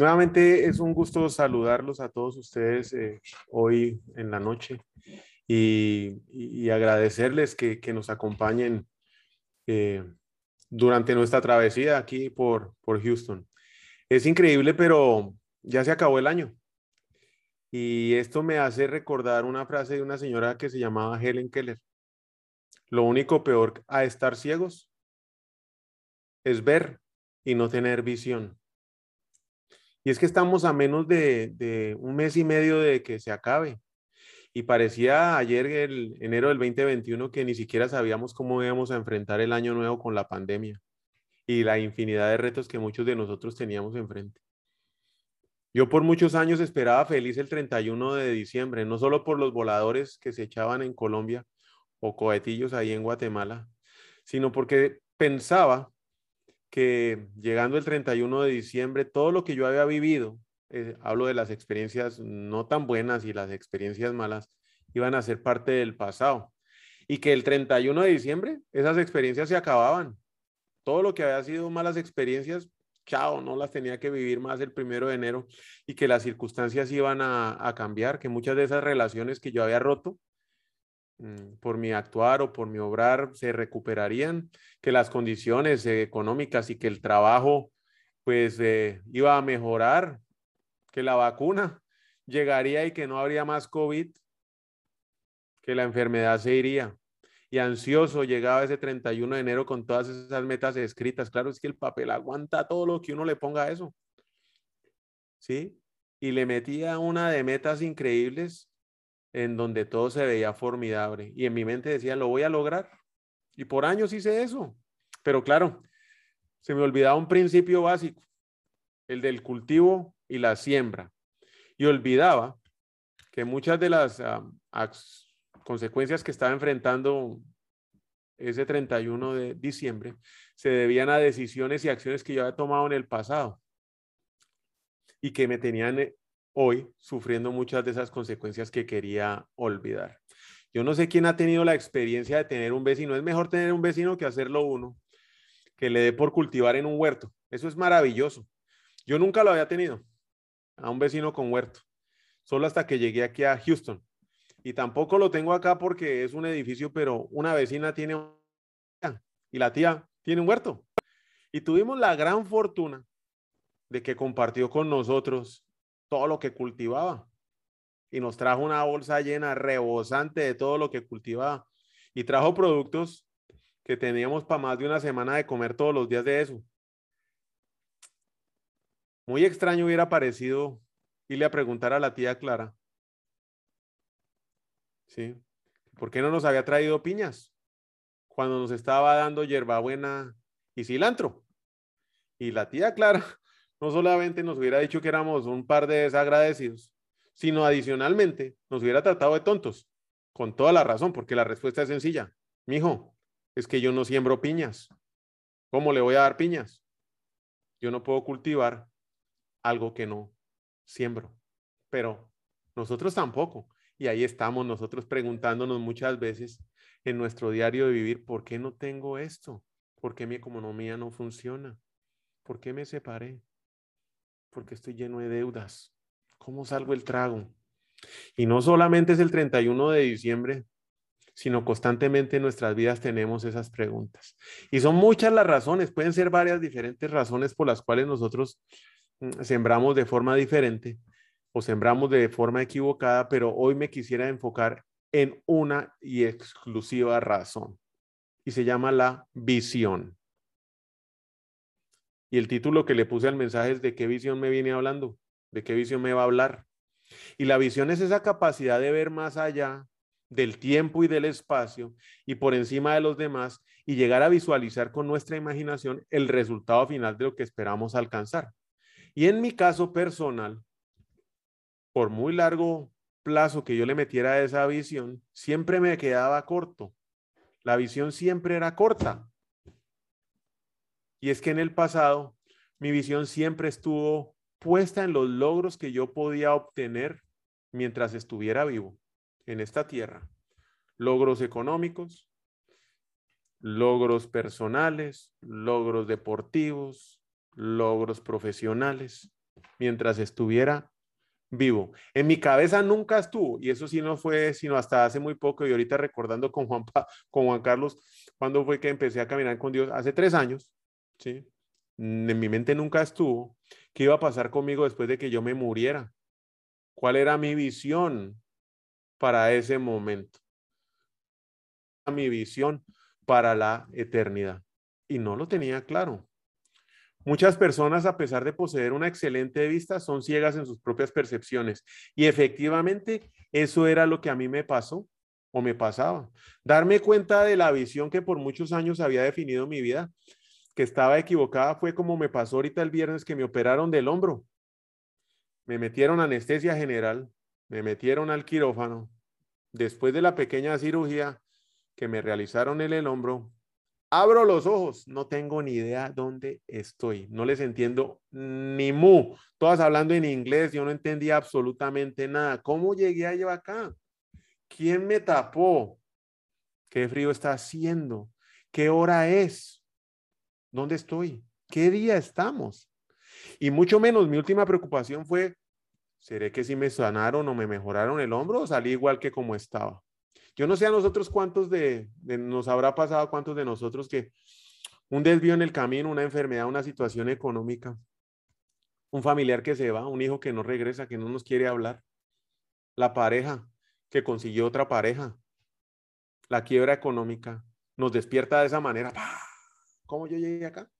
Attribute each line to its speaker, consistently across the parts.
Speaker 1: Nuevamente es un gusto saludarlos a todos ustedes eh, hoy en la noche y, agradecerles que, nos acompañen eh, durante nuestra travesía aquí por, por Houston. Es increíble, pero ya se acabó el año. Y esto me hace recordar una frase de una señora que se llamaba Helen Keller. Lo único peor a estar ciegos es ver y no tener visión. Y es que estamos a menos de, un mes y medio de que se acabe. Y parecía ayer, el enero del 2021, que ni siquiera sabíamos cómo íbamos a enfrentar el año nuevo con la pandemia y la infinidad de retos que muchos de nosotros teníamos enfrente. Yo por muchos años esperaba feliz el 31 de diciembre, no solo por los voladores que se echaban en Colombia o cohetillos ahí en Guatemala, sino porque pensaba que llegando el 31 de diciembre, todo lo que yo había vivido, eh, hablo de las experiencias no tan buenas y las experiencias malas, iban a ser parte del pasado. Y que el 31 de diciembre esas experiencias se acababan. Todo lo que había sido malas experiencias, chao, no las tenía que vivir más el primero de enero y que las circunstancias iban a, cambiar, que muchas de esas relaciones que yo había roto, por mi actuar o por mi obrar se recuperarían, que las condiciones económicas y que el trabajo pues eh, iba a mejorar, que la vacuna llegaría y que no habría más COVID, que la enfermedad se iría. Y ansioso llegaba ese 31 de enero con todas esas metas escritas. Claro, es que el papel aguanta todo lo que uno le ponga a eso. ¿Sí? Y le metía una de metas increíbles en donde todo se veía formidable. Y en mi mente decía, lo voy a lograr. Y por años hice eso. Pero claro, se me olvidaba un principio básico, el del cultivo y la siembra. Y olvidaba que muchas de las consecuencias que estaba enfrentando ese 31 de diciembre se debían a decisiones y acciones que yo había tomado en el pasado y que me tenían eh, hoy sufriendo muchas de esas consecuencias que quería olvidar. Yo no sé quién ha tenido la experiencia de tener un vecino. Es mejor tener un vecino que hacerlo uno, que le dé por cultivar en un huerto. Eso es maravilloso. Yo nunca lo había tenido a un vecino con huerto, solo hasta que llegué aquí a Houston. Y tampoco lo tengo acá porque es un edificio, pero una vecina tiene y la tía tiene un huerto. Y tuvimos la gran fortuna de que compartió con nosotros todo lo que cultivaba. Y nos trajo una bolsa llena, rebosante de todo lo que cultivaba. Y trajo productos que teníamos para más de una semana de comer todos los días de eso. Muy extraño hubiera parecido irle a preguntar a la tía Clara. ¿Sí? ¿Por qué no nos había traído piñas? Cuando nos estaba dando hierbabuena y cilantro. Y la tía Clara no solamente nos hubiera dicho que éramos un par de desagradecidos, sino adicionalmente nos hubiera tratado de tontos, con toda la razón, porque la respuesta es sencilla. Mijo, es que yo no siembro piñas. ¿Cómo le voy a dar piñas? Yo no puedo cultivar algo que no siembro. Pero nosotros tampoco. Y ahí estamos nosotros preguntándonos muchas veces en nuestro diario de vivir, ¿por qué no tengo esto? ¿Por qué mi economía no funciona? ¿Por qué me separé? Porque estoy lleno de deudas. ¿Cómo salgo el trago? Y no solamente es el 31 de diciembre, sino constantemente en nuestras vidas tenemos esas preguntas. Y son muchas las razones, pueden ser varias diferentes razones por las cuales nosotros mm, sembramos de forma diferente o sembramos de forma equivocada, pero hoy me quisiera enfocar en una y exclusiva razón. Y se llama la visión. Y el título que le puse al mensaje es de qué visión me viene hablando, de qué visión me va a hablar. Y la visión es esa capacidad de ver más allá del tiempo y del espacio y por encima de los demás y llegar a visualizar con nuestra imaginación el resultado final de lo que esperamos alcanzar. Y en mi caso personal, por muy largo plazo que yo le metiera a esa visión, siempre me quedaba corto. La visión siempre era corta. Y es que en el pasado mi visión siempre estuvo puesta en los logros que yo podía obtener mientras estuviera vivo en esta tierra. Logros económicos, logros personales, logros deportivos, logros profesionales, mientras estuviera vivo. En mi cabeza nunca estuvo, y eso sí no fue sino hasta hace muy poco, y ahorita recordando con Juan, con Juan Carlos, cuando fue que empecé a caminar con Dios, hace tres años, ¿sí? En mi mente nunca estuvo, ¿qué iba a pasar conmigo después de que yo me muriera? ¿Cuál era mi visión para ese momento? Mi visión para la eternidad. Y no lo tenía claro. Muchas personas, a pesar de poseer una excelente vista, son ciegas en sus propias percepciones. Y efectivamente, eso era lo que a mí me pasó o me pasaba. Darme cuenta de la visión que por muchos años había definido mi vida, que estaba equivocada, fue como me pasó ahorita el viernes que me operaron del hombro. Me metieron anestesia general, me metieron al quirófano. Después de la pequeña cirugía que me realizaron en el hombro, Abro los ojos, no tengo ni idea dónde estoy, no les entiendo ni mu. Todas hablando en inglés, yo no entendía absolutamente nada. ¿Cómo llegué a llevar acá? ¿Quién me tapó? ¿Qué frío está haciendo? ¿Qué hora es? ¿Dónde estoy? ¿Qué día estamos? Y mucho menos, mi última preocupación fue, ¿seré que si me sanaron o me mejoraron el hombro o salí igual que como estaba? Yo no sé a nosotros cuántos de, nos habrá pasado, cuántos de nosotros que un desvío en el camino, una enfermedad, una situación económica, un familiar que se va, un hijo que no regresa, que no nos quiere hablar, la pareja que consiguió otra pareja, la quiebra económica, nos despierta de esa manera. ¿Cómo yo llegué acá?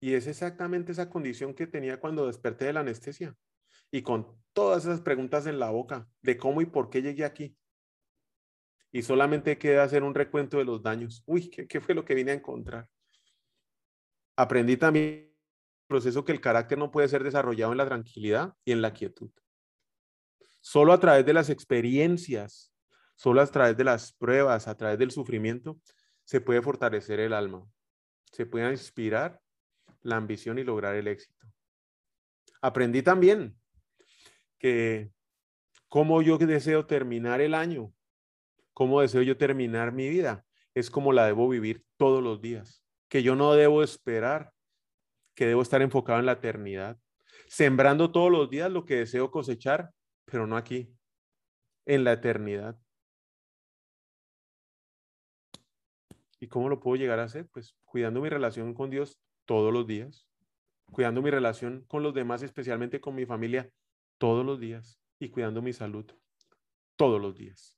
Speaker 1: Y es exactamente esa condición que tenía cuando desperté de la anestesia y con todas esas preguntas en la boca de cómo y por qué llegué aquí. Y solamente queda hacer un recuento de los daños. Uy, ¿qué, fue lo que vine a encontrar? Aprendí también el proceso que el carácter no puede ser desarrollado en la tranquilidad y en la quietud. Solo a través de las experiencias, solo a través de las pruebas, a través del sufrimiento, se puede fortalecer el alma. Se puede inspirar la ambición y lograr el éxito. Aprendí también que cómo yo deseo terminar el año, cómo deseo yo terminar mi vida, es como la debo vivir todos los días, que yo no debo esperar, que debo estar enfocado en la eternidad, sembrando todos los días lo que deseo cosechar, pero no aquí, en la eternidad. ¿Y cómo lo puedo llegar a hacer? Pues cuidando mi relación con Dios todos los días, cuidando mi relación con los demás, especialmente con mi familia todos los días y cuidando mi salud todos los días.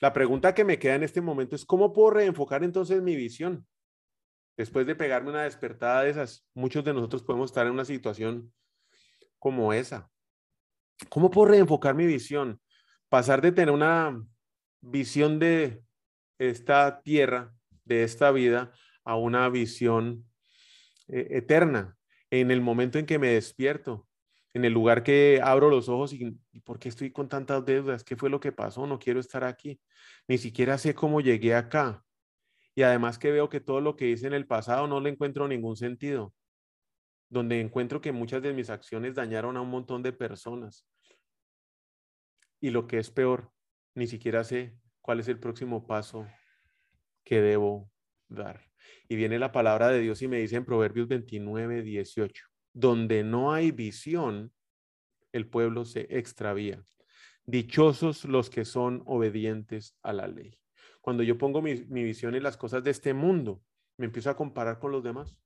Speaker 1: La pregunta que me queda en este momento es, ¿cómo puedo reenfocar entonces mi visión? Después de pegarme una despertada de esas, muchos de nosotros podemos estar en una situación como esa. ¿Cómo puedo reenfocar mi visión? Pasar de tener una visión de esta tierra, de esta vida, a una visión eh, eterna en el momento en que me despierto, en el lugar que abro los ojos y, ¿por qué estoy con tantas deudas? ¿Qué fue lo que pasó? No quiero estar aquí. Ni siquiera sé cómo llegué acá. Y además que veo que todo lo que hice en el pasado no le encuentro ningún sentido. Donde encuentro que muchas de mis acciones dañaron a un montón de personas. Y lo que es peor, ni siquiera sé cuál es el próximo paso que debo dar. Y viene la palabra de Dios y me dice en Proverbios 29, 18 donde no hay visión, el pueblo se extravía. Dichosos los que son obedientes a la ley. Cuando yo pongo mi, visión en las cosas de este mundo, me empiezo a comparar con los demás.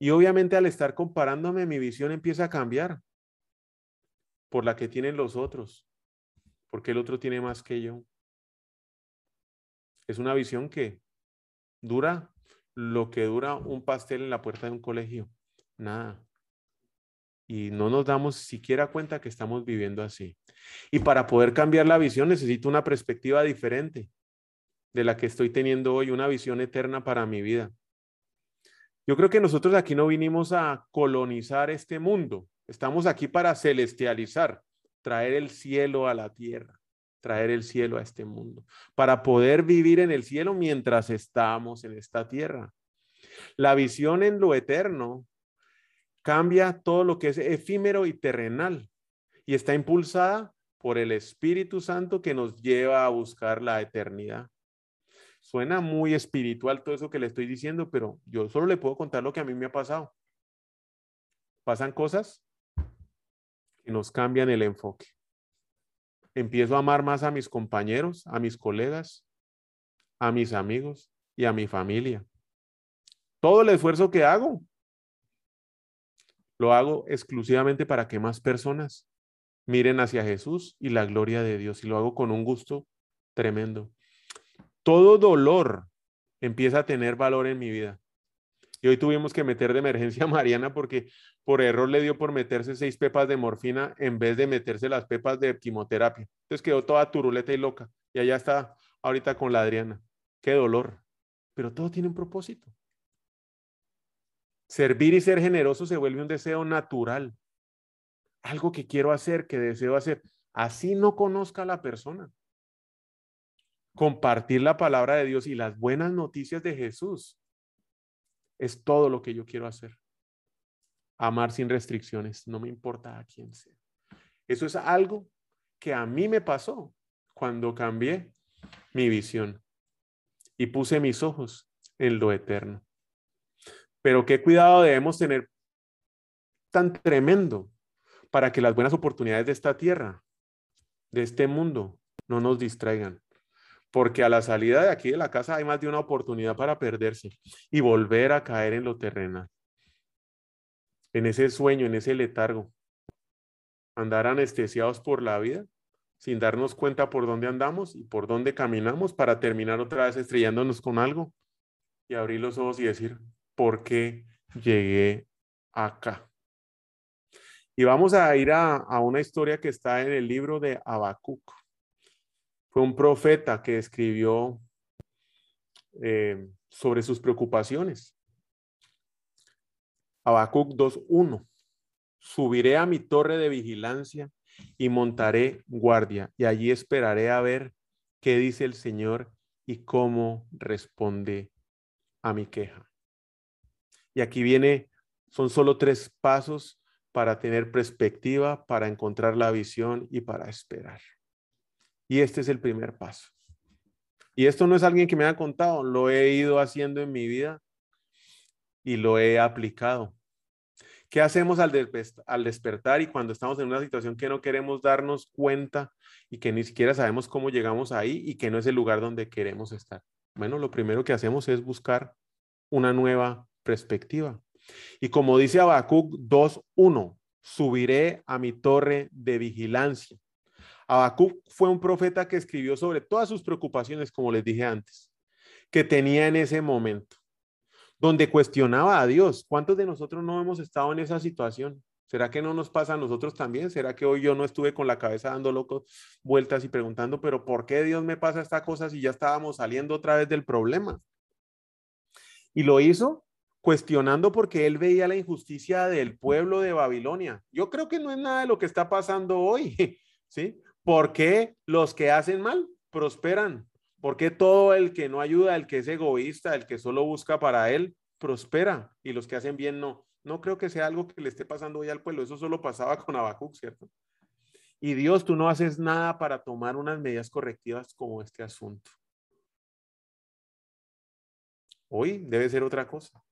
Speaker 1: Y obviamente al estar comparándome, mi visión empieza a cambiar por la que tienen los otros, porque el otro tiene más que yo. Es una visión que dura lo que dura un pastel en la puerta de un colegio nada. y no nos damos siquiera cuenta que estamos viviendo así. Y para poder cambiar la visión necesito una perspectiva diferente de la que estoy teniendo hoy, una visión eterna para mi vida. Yo creo que nosotros aquí no vinimos a colonizar este mundo, estamos aquí para celestializar, traer el cielo a la tierra, traer el cielo a este mundo, para poder vivir en el cielo mientras estamos en esta tierra. La visión en lo eterno cambia todo lo que es efímero y terrenal y está impulsada por el Espíritu Santo que nos lleva a buscar la eternidad. Suena muy espiritual todo eso que le estoy diciendo, pero yo solo le puedo contar lo que a mí me ha pasado. Pasan cosas que nos cambian el enfoque. Empiezo a amar más a mis compañeros, a mis colegas, a mis amigos y a mi familia. Todo el esfuerzo que hago, lo hago exclusivamente para que más personas miren hacia Jesús y la gloria de Dios. Y lo hago con un gusto tremendo. Todo dolor empieza a tener valor en mi vida. Y hoy tuvimos que meter de emergencia a Mariana porque por error le dio por meterse seis pepas de morfina en vez de meterse las pepas de quimioterapia. Entonces quedó toda turuleta y loca. Y allá está ahorita con la Adriana. Qué dolor. Pero todo tiene un propósito. Servir y ser generoso se vuelve un deseo natural algo que quiero hacer, que deseo hacer. Así no conozca a la persona. Compartir la palabra de Dios y las buenas noticias de Jesús es todo lo que yo quiero hacer. Amar sin restricciones, no me importa a quién sea. Eso es algo que a mí me pasó cuando cambié mi visión y puse mis ojos en lo eterno. Pero qué cuidado debemos tener tan tremendo para que las buenas oportunidades de esta tierra, de este mundo, no nos distraigan. Porque a la salida de aquí de la casa hay más de una oportunidad para perderse y volver a caer en lo terrenal. En ese sueño, en ese letargo. Andar anestesiados por la vida sin darnos cuenta por dónde andamos y por dónde caminamos para terminar otra vez estrellándonos con algo y abrir los ojos y decir, ¿por qué llegué acá? Y vamos a ir a, una historia que está en el libro de Habacuc. Fue un profeta que escribió eh, sobre sus preocupaciones. Habacuc 2.1. Subiré a mi torre de vigilancia y montaré guardia, y allí esperaré a ver qué dice el Señor y cómo responde a mi queja. Y aquí viene, son solo tres pasos para tener perspectiva, para encontrar la visión y para esperar. Y este es el primer paso. Y esto no es alguien que me ha contado, lo he ido haciendo en mi vida y lo he aplicado. ¿Qué hacemos al, al despertar y cuando estamos en una situación que no queremos darnos cuenta y que ni siquiera sabemos cómo llegamos ahí y que no es el lugar donde queremos estar? Bueno, lo primero que hacemos es buscar una nueva perspectiva. Y como dice Habacuc 2.1, subiré a mi torre de vigilancia. Habacuc fue un profeta que escribió sobre todas sus preocupaciones, como les dije antes, que tenía en ese momento, donde cuestionaba a Dios. ¿Cuántos de nosotros no hemos estado en esa situación? ¿Será que no nos pasa a nosotros también? ¿Será que hoy yo no estuve con la cabeza dando locos vueltas y preguntando, pero ¿por qué Dios me pasa esta cosa si ya estábamos saliendo otra vez del problema? Y lo hizo cuestionando porque él veía la injusticia del pueblo de Babilonia. Yo creo que no es nada de lo que está pasando hoy, ¿sí? ¿Por qué los que hacen mal prosperan? ¿Por qué todo el que no ayuda, el que es egoísta, el que solo busca para él, prospera y los que hacen bien no? No creo que sea algo que le esté pasando hoy al pueblo. Eso solo pasaba con Habacuc, ¿cierto? Y Dios, tú no haces nada para tomar unas medidas correctivas como este asunto. Hoy debe ser otra cosa.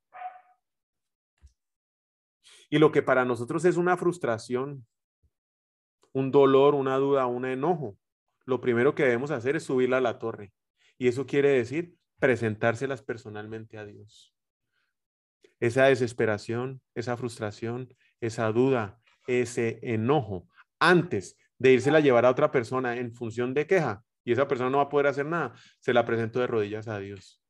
Speaker 1: Y lo que para nosotros es una frustración, un dolor, una duda, un enojo, lo primero que debemos hacer es subirla a la torre. Y eso quiere decir presentárselas personalmente a Dios. Esa desesperación, esa frustración, esa duda, ese enojo, antes de irse a llevar a otra persona en función de queja, y esa persona no va a poder hacer nada, se la presento de rodillas a Dios.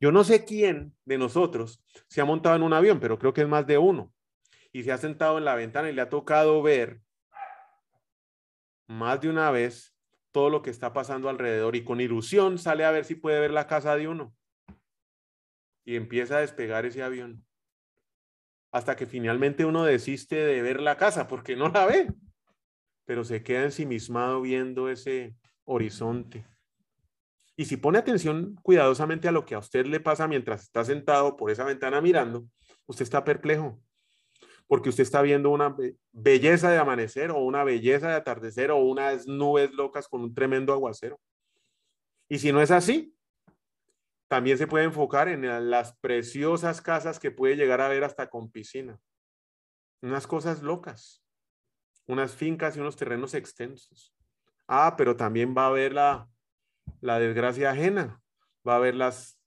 Speaker 1: Yo no sé quién de nosotros se ha montado en un avión, pero creo que es más de uno. y se ha sentado en la ventana y le ha tocado ver más de una vez todo lo que está pasando alrededor y con ilusión sale a ver si puede ver la casa de uno. Y empieza a despegar ese avión. Hasta que finalmente uno desiste de ver la casa porque no la ve, pero se queda ensimismado viendo ese horizonte. Y si pone atención cuidadosamente a lo que a usted le pasa mientras está sentado por esa ventana mirando, usted está perplejo, porque usted está viendo una belleza de amanecer o una belleza de atardecer o unas nubes locas con un tremendo aguacero. Y si no es así, también se puede enfocar en las preciosas casas que puede llegar a ver hasta con piscina. Unas cosas locas, unas fincas y unos terrenos extensos. Ah, pero también va a haber la, la desgracia ajena. Va a haber las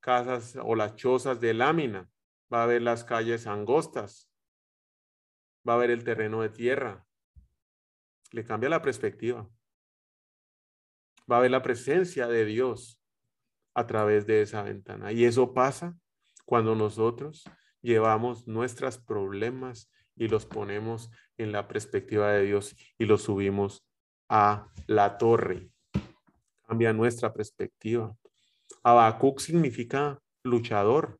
Speaker 1: casas o las chozas de lámina. Va a haber las calles angostas. Va a haber el terreno de tierra. Le cambia la perspectiva. Va a haber la presencia de Dios a través de esa ventana. Y eso pasa cuando nosotros llevamos nuestros problemas y los ponemos en la perspectiva de Dios y los subimos a la torre. Cambia nuestra perspectiva. Habacuc significa luchador.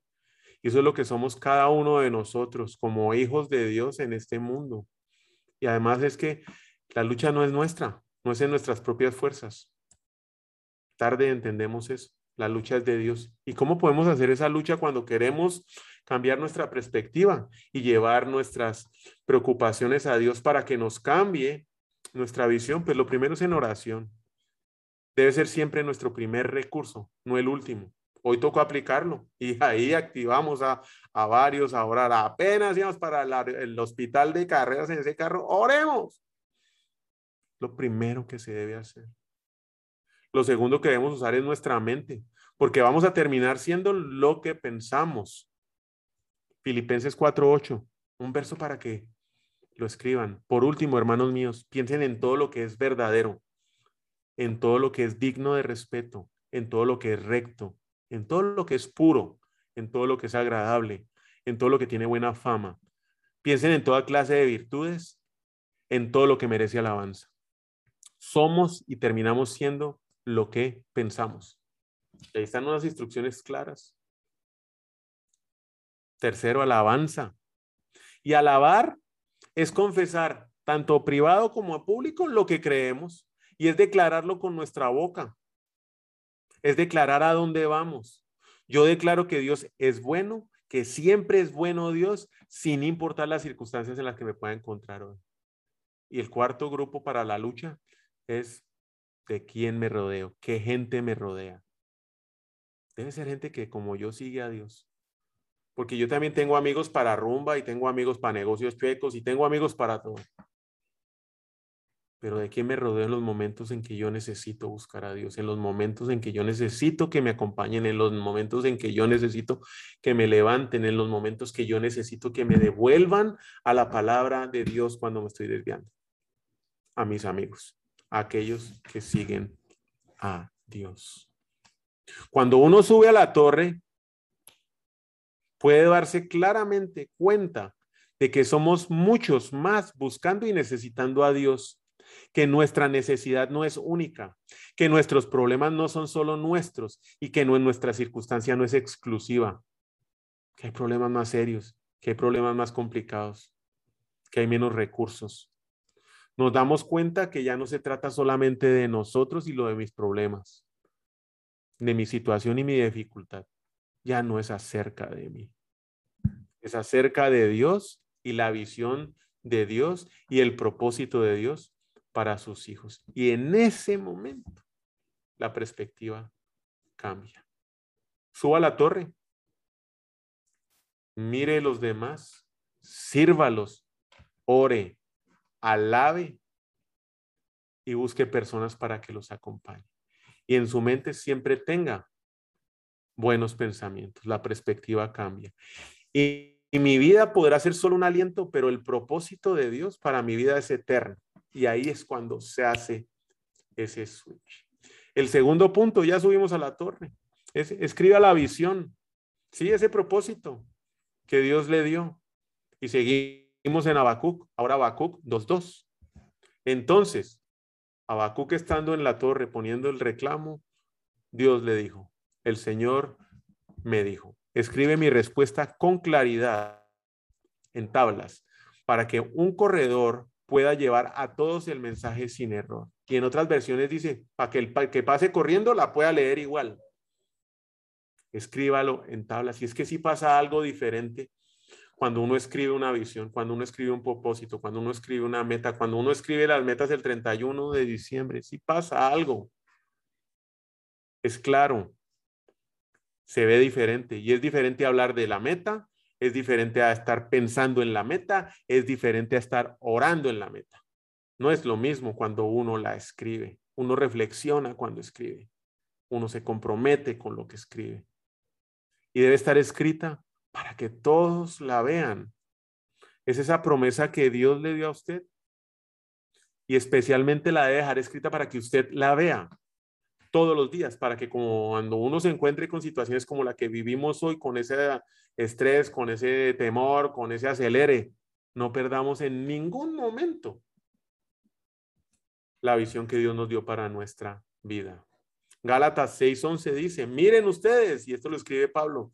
Speaker 1: Y eso es lo que somos cada uno de nosotros como hijos de Dios en este mundo. Y además es que la lucha no es nuestra, no es en nuestras propias fuerzas. Tarde entendemos eso. La lucha es de Dios. ¿Y cómo podemos hacer esa lucha cuando queremos cambiar nuestra perspectiva y llevar nuestras preocupaciones a Dios para que nos cambie nuestra visión? Pues lo primero es en oración. Debe ser siempre nuestro primer recurso, no el último. Hoy tocó aplicarlo y ahí activamos a, varios a orar. Apenas íbamos para el hospital de carreras en ese carro, oremos. Lo primero que se debe hacer. Lo segundo que debemos usar es nuestra mente, porque vamos a terminar siendo lo que pensamos. Filipenses 4:8, un verso para que lo escriban. Por último, hermanos míos, piensen en todo lo que es verdadero, en todo lo que es digno de respeto, en todo lo que es recto, en todo lo que es puro, en todo lo que es agradable, en todo lo que tiene buena fama. Piensen en toda clase de virtudes, en todo lo que merece alabanza. Somos y terminamos siendo lo que pensamos. ahí están unas instrucciones claras. Tercero, alabanza. Y alabar es confesar, tanto privado como público, lo que creemos. Y es declararlo con nuestra boca. Es declarar a dónde vamos. Yo declaro que Dios es bueno, que siempre es bueno Dios, sin importar las circunstancias en las que me pueda encontrar hoy. Y el cuarto grupo para la lucha es de quién me rodeo, qué gente me rodea. Debe ser gente que como yo sigue a Dios. Porque yo también tengo amigos para rumba y tengo amigos para negocios chuecos y tengo amigos para todo. Pero de quién me rodeo en los momentos en que yo necesito buscar a Dios, en los momentos en que yo necesito que me acompañen, en los momentos en que yo necesito que me levanten, en los momentos que yo necesito que me devuelvan a la palabra de Dios cuando me estoy desviando. A mis amigos aquellos que siguen a Dios. Cuando uno sube a la torre, puede darse claramente cuenta de que somos muchos más buscando y necesitando a Dios, que nuestra necesidad no es única, que nuestros problemas no son solo nuestros y que no nuestra circunstancia no es exclusiva, que hay problemas más serios, que hay problemas más complicados, que hay menos recursos, nos damos cuenta que ya no se trata solamente de nosotros y lo de mis problemas, de mi situación y mi dificultad. Ya no es acerca de mí. Es acerca de Dios y la visión de Dios y el propósito de Dios para sus hijos. Y en ese momento la perspectiva cambia. Suba a la torre. Mire los demás. Sírvalos. Ore alabe y busque personas para que los acompañen. Y en su mente siempre tenga buenos pensamientos. La perspectiva cambia. Y, mi vida podrá ser solo un aliento, pero el propósito de Dios para mi vida es eterno. Y ahí es cuando se hace ese switch. El segundo punto, ya subimos a la torre. Es, escriba la visión. Sí, ese propósito que Dios le dio. Y seguimos en Habacuc, ahora Habacuc 2.2. Entonces, Habacuc estando en la torre poniendo el reclamo, Dios le dijo, el Señor me dijo, escribe mi respuesta con claridad en tablas para que un corredor pueda llevar a todos el mensaje sin error. Y en otras versiones dice, para que el que pase corriendo la pueda leer igual. Escríbalo en tablas. Y es que si pasa algo diferente cuando uno escribe una visión, cuando uno escribe un propósito, cuando uno escribe una meta, cuando uno escribe las metas del 31 de diciembre, si pasa algo. Es claro, se ve diferente y es diferente hablar de la meta es diferente a estar pensando en la meta, es diferente a estar orando en la meta. No es lo mismo cuando uno la escribe, uno reflexiona cuando escribe, uno se compromete con lo que escribe. Y debe estar escrita para que todos la vean. Es esa promesa que Dios le dio a usted. Y especialmente la debe dejar escrita para que usted la vea todos los días, para que cuando uno se encuentre con situaciones como la que vivimos hoy, con ese estrés, con ese temor, con ese acelere, no perdamos en ningún momento la visión que Dios nos dio para nuestra vida. Gálatas 6:11 dice, miren ustedes, y esto lo escribe Pablo,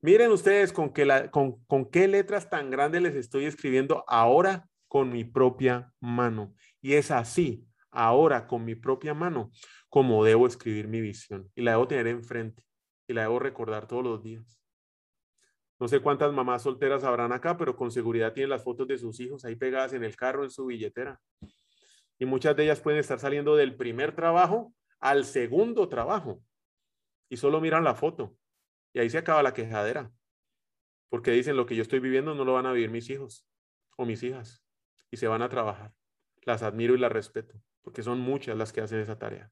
Speaker 1: miren ustedes con, qué con, con qué letras tan grandes les estoy escribiendo ahora con mi propia mano. Y es así, ahora con mi propia mano, como debo escribir mi visión. Y la debo tener enfrente y la debo recordar todos los días. No sé cuántas mamás solteras habrán acá, pero con seguridad tienen las fotos de sus hijos ahí pegadas en el carro, en su billetera. Y muchas de ellas pueden estar saliendo del primer trabajo al segundo trabajo. Y solo miran la foto. Y ahí se acaba la quejadera. Porque dicen, lo que yo estoy viviendo no lo van a vivir mis hijos o mis hijas. Y se van a trabajar. Las admiro y las respeto, porque son muchas las que hacen esa tarea.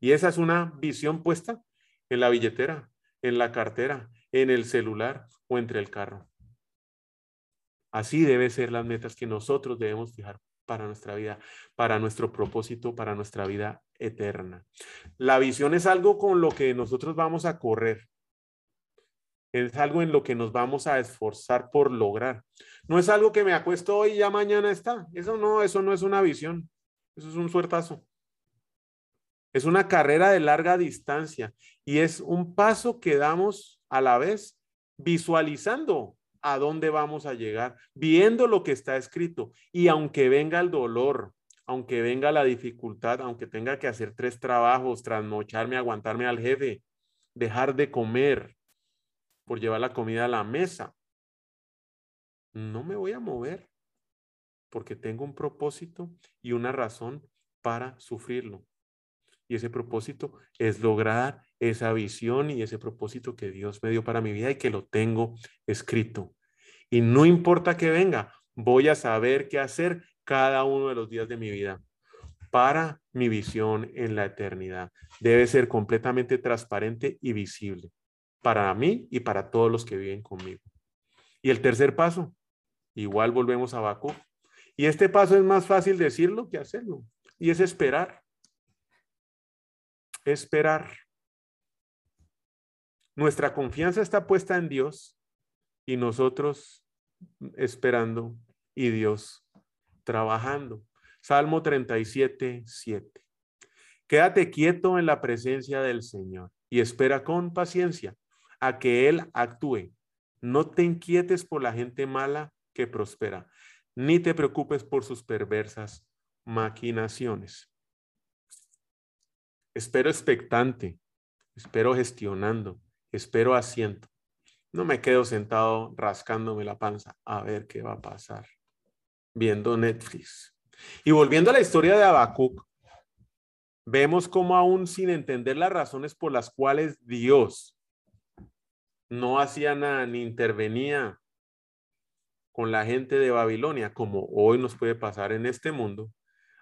Speaker 1: Y esa es una visión puesta en la billetera, en la cartera, en el celular o entre el carro. Así debe ser las metas que nosotros debemos fijar para nuestra vida, para nuestro propósito, para nuestra vida eterna. La visión es algo con lo que nosotros vamos a correr. Es algo en lo que nos vamos a esforzar por lograr. No es algo que me acuesto hoy y ya mañana está. Eso no, eso no es una visión. Eso es un suertazo. Es una carrera de larga distancia y es un paso que damos a la vez visualizando a dónde vamos a llegar, viendo lo que está escrito. Y aunque venga el dolor, aunque venga la dificultad, aunque tenga que hacer tres trabajos, trasnocharme, aguantarme al jefe, dejar de comer por llevar la comida a la mesa, no me voy a mover porque tengo un propósito y una razón para sufrirlo. Y ese propósito es lograr esa visión y ese propósito que Dios me dio para mi vida y que lo tengo escrito. Y no importa que venga, voy a saber qué hacer cada uno de los días de mi vida para mi visión en la eternidad. Debe ser completamente transparente y visible para mí y para todos los que viven conmigo. Y el tercer paso, igual volvemos a Bakú. Y este paso es más fácil decirlo que hacerlo. Y es esperar esperar. Nuestra confianza está puesta en Dios y nosotros esperando y Dios trabajando. Salmo 37, 7. Quédate quieto en la presencia del Señor y espera con paciencia a que Él actúe. No te inquietes por la gente mala que prospera, ni te preocupes por sus perversas maquinaciones. Espero expectante, espero gestionando, espero asiento. No me quedo sentado rascándome la panza a ver qué va a pasar, viendo Netflix. Y volviendo a la historia de Habacuc, vemos cómo aún sin entender las razones por las cuales Dios no hacía nada ni intervenía con la gente de Babilonia, como hoy nos puede pasar en este mundo,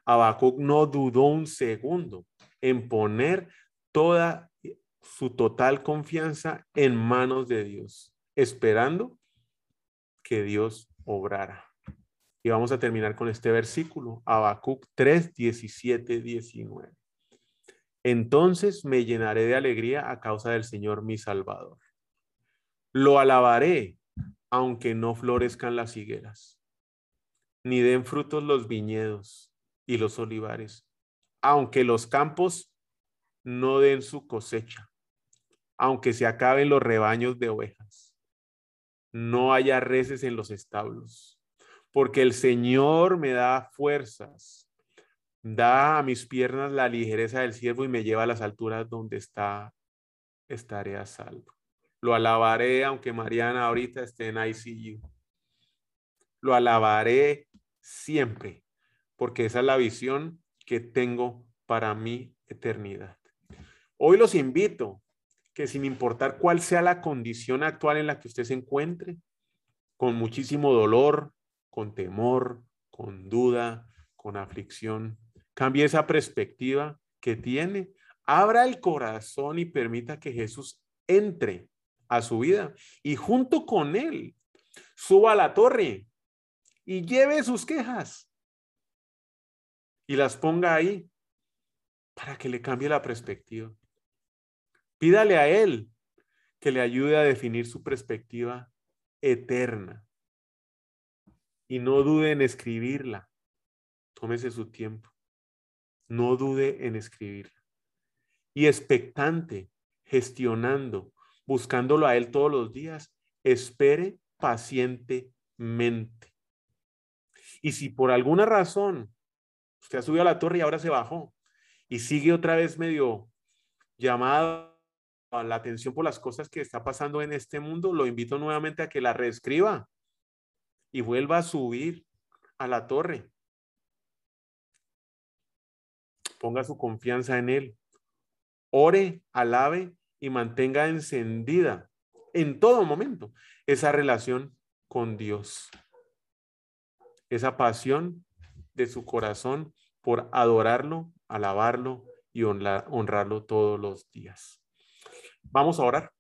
Speaker 1: Habacuc no dudó un segundo en poner toda su total confianza en manos de Dios, esperando que Dios obrara. Y vamos a terminar con este versículo, Habacuc 3, 17, 19. Entonces me llenaré de alegría a causa del Señor mi Salvador. Lo alabaré, aunque no florezcan las higueras, ni den frutos los viñedos y los olivares, aunque los campos no den su cosecha, aunque se acaben los rebaños de ovejas, no haya reces en los establos, porque el Señor me da fuerzas, da a mis piernas la ligereza del siervo y me lleva a las alturas donde está, estaré a salvo. Lo alabaré aunque Mariana ahorita esté en ICU. Lo alabaré siempre, porque esa es la visión que tengo para mi eternidad. Hoy los invito que sin importar cuál sea la condición actual en la que usted se encuentre, con muchísimo dolor, con temor, con duda, con aflicción, cambie esa perspectiva que tiene, abra el corazón y permita que Jesús entre a su vida y junto con él suba a la torre y lleve sus quejas y las ponga ahí para que le cambie la perspectiva. Pídale a Él que le ayude a definir su perspectiva eterna. Y no dude en escribirla. Tómese su tiempo. No dude en escribirla. Y expectante, gestionando, buscándolo a Él todos los días, espere pacientemente. Y si por alguna razón usted ha subido a la torre y ahora se bajó y sigue otra vez medio llamado la atención por las cosas que está pasando en este mundo, lo invito nuevamente a que la reescriba y vuelva a subir a la torre. Ponga su confianza en Él. Ore, alabe y mantenga encendida en todo momento esa relación con Dios esa pasión de su corazón por adorarlo, alabarlo y honrarlo todos los días. Vamos a orar.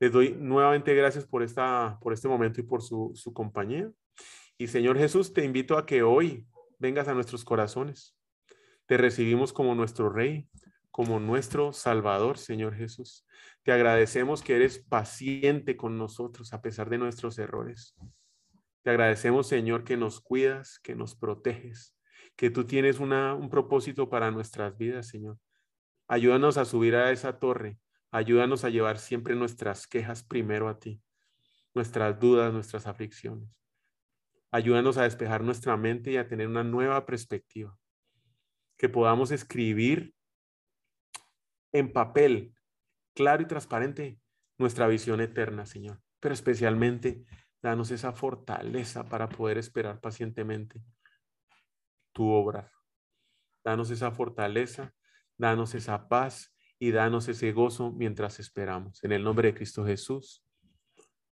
Speaker 1: Les doy nuevamente gracias por, esta, por este momento y por su, su compañía. Y Señor Jesús, te invito a que hoy vengas a nuestros corazones. Te recibimos como nuestro Rey, como nuestro Salvador, Señor Jesús. Te agradecemos que eres paciente con nosotros a pesar de nuestros errores. Te agradecemos, Señor, que nos cuidas, que nos proteges, que tú tienes un propósito para nuestras vidas, Señor. Ayúdanos a subir a esa torre. Ayúdanos a llevar siempre nuestras quejas primero a ti, nuestras dudas, nuestras aflicciones. Ayúdanos a despejar nuestra mente y a tener una nueva perspectiva. Que podamos escribir en papel, claro y transparente, nuestra visión eterna, Señor. Pero especialmente Danos esa fortaleza para poder esperar pacientemente tu obra. Danos esa fortaleza, danos esa paz y danos ese gozo mientras esperamos. En el nombre de Cristo Jesús.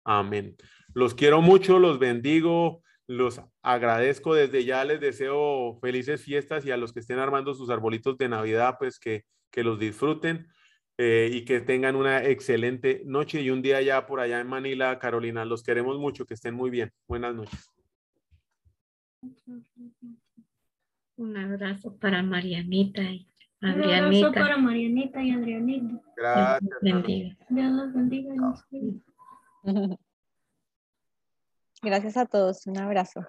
Speaker 1: Amén. Los quiero mucho, los bendigo, los agradezco desde ya, les deseo felices fiestas y a los que estén armando sus arbolitos de Navidad, pues que, que los disfruten. Eh, y que tengan una excelente noche y un día ya por allá en Manila, Carolina. Los queremos mucho, que estén muy bien. Buenas noches.
Speaker 2: Un abrazo para Marianita y
Speaker 3: Adrianita. Un abrazo para Marianita y Adrianita.
Speaker 1: Gracias.
Speaker 3: Dios los bendiga.
Speaker 4: Gracias a todos. Un abrazo.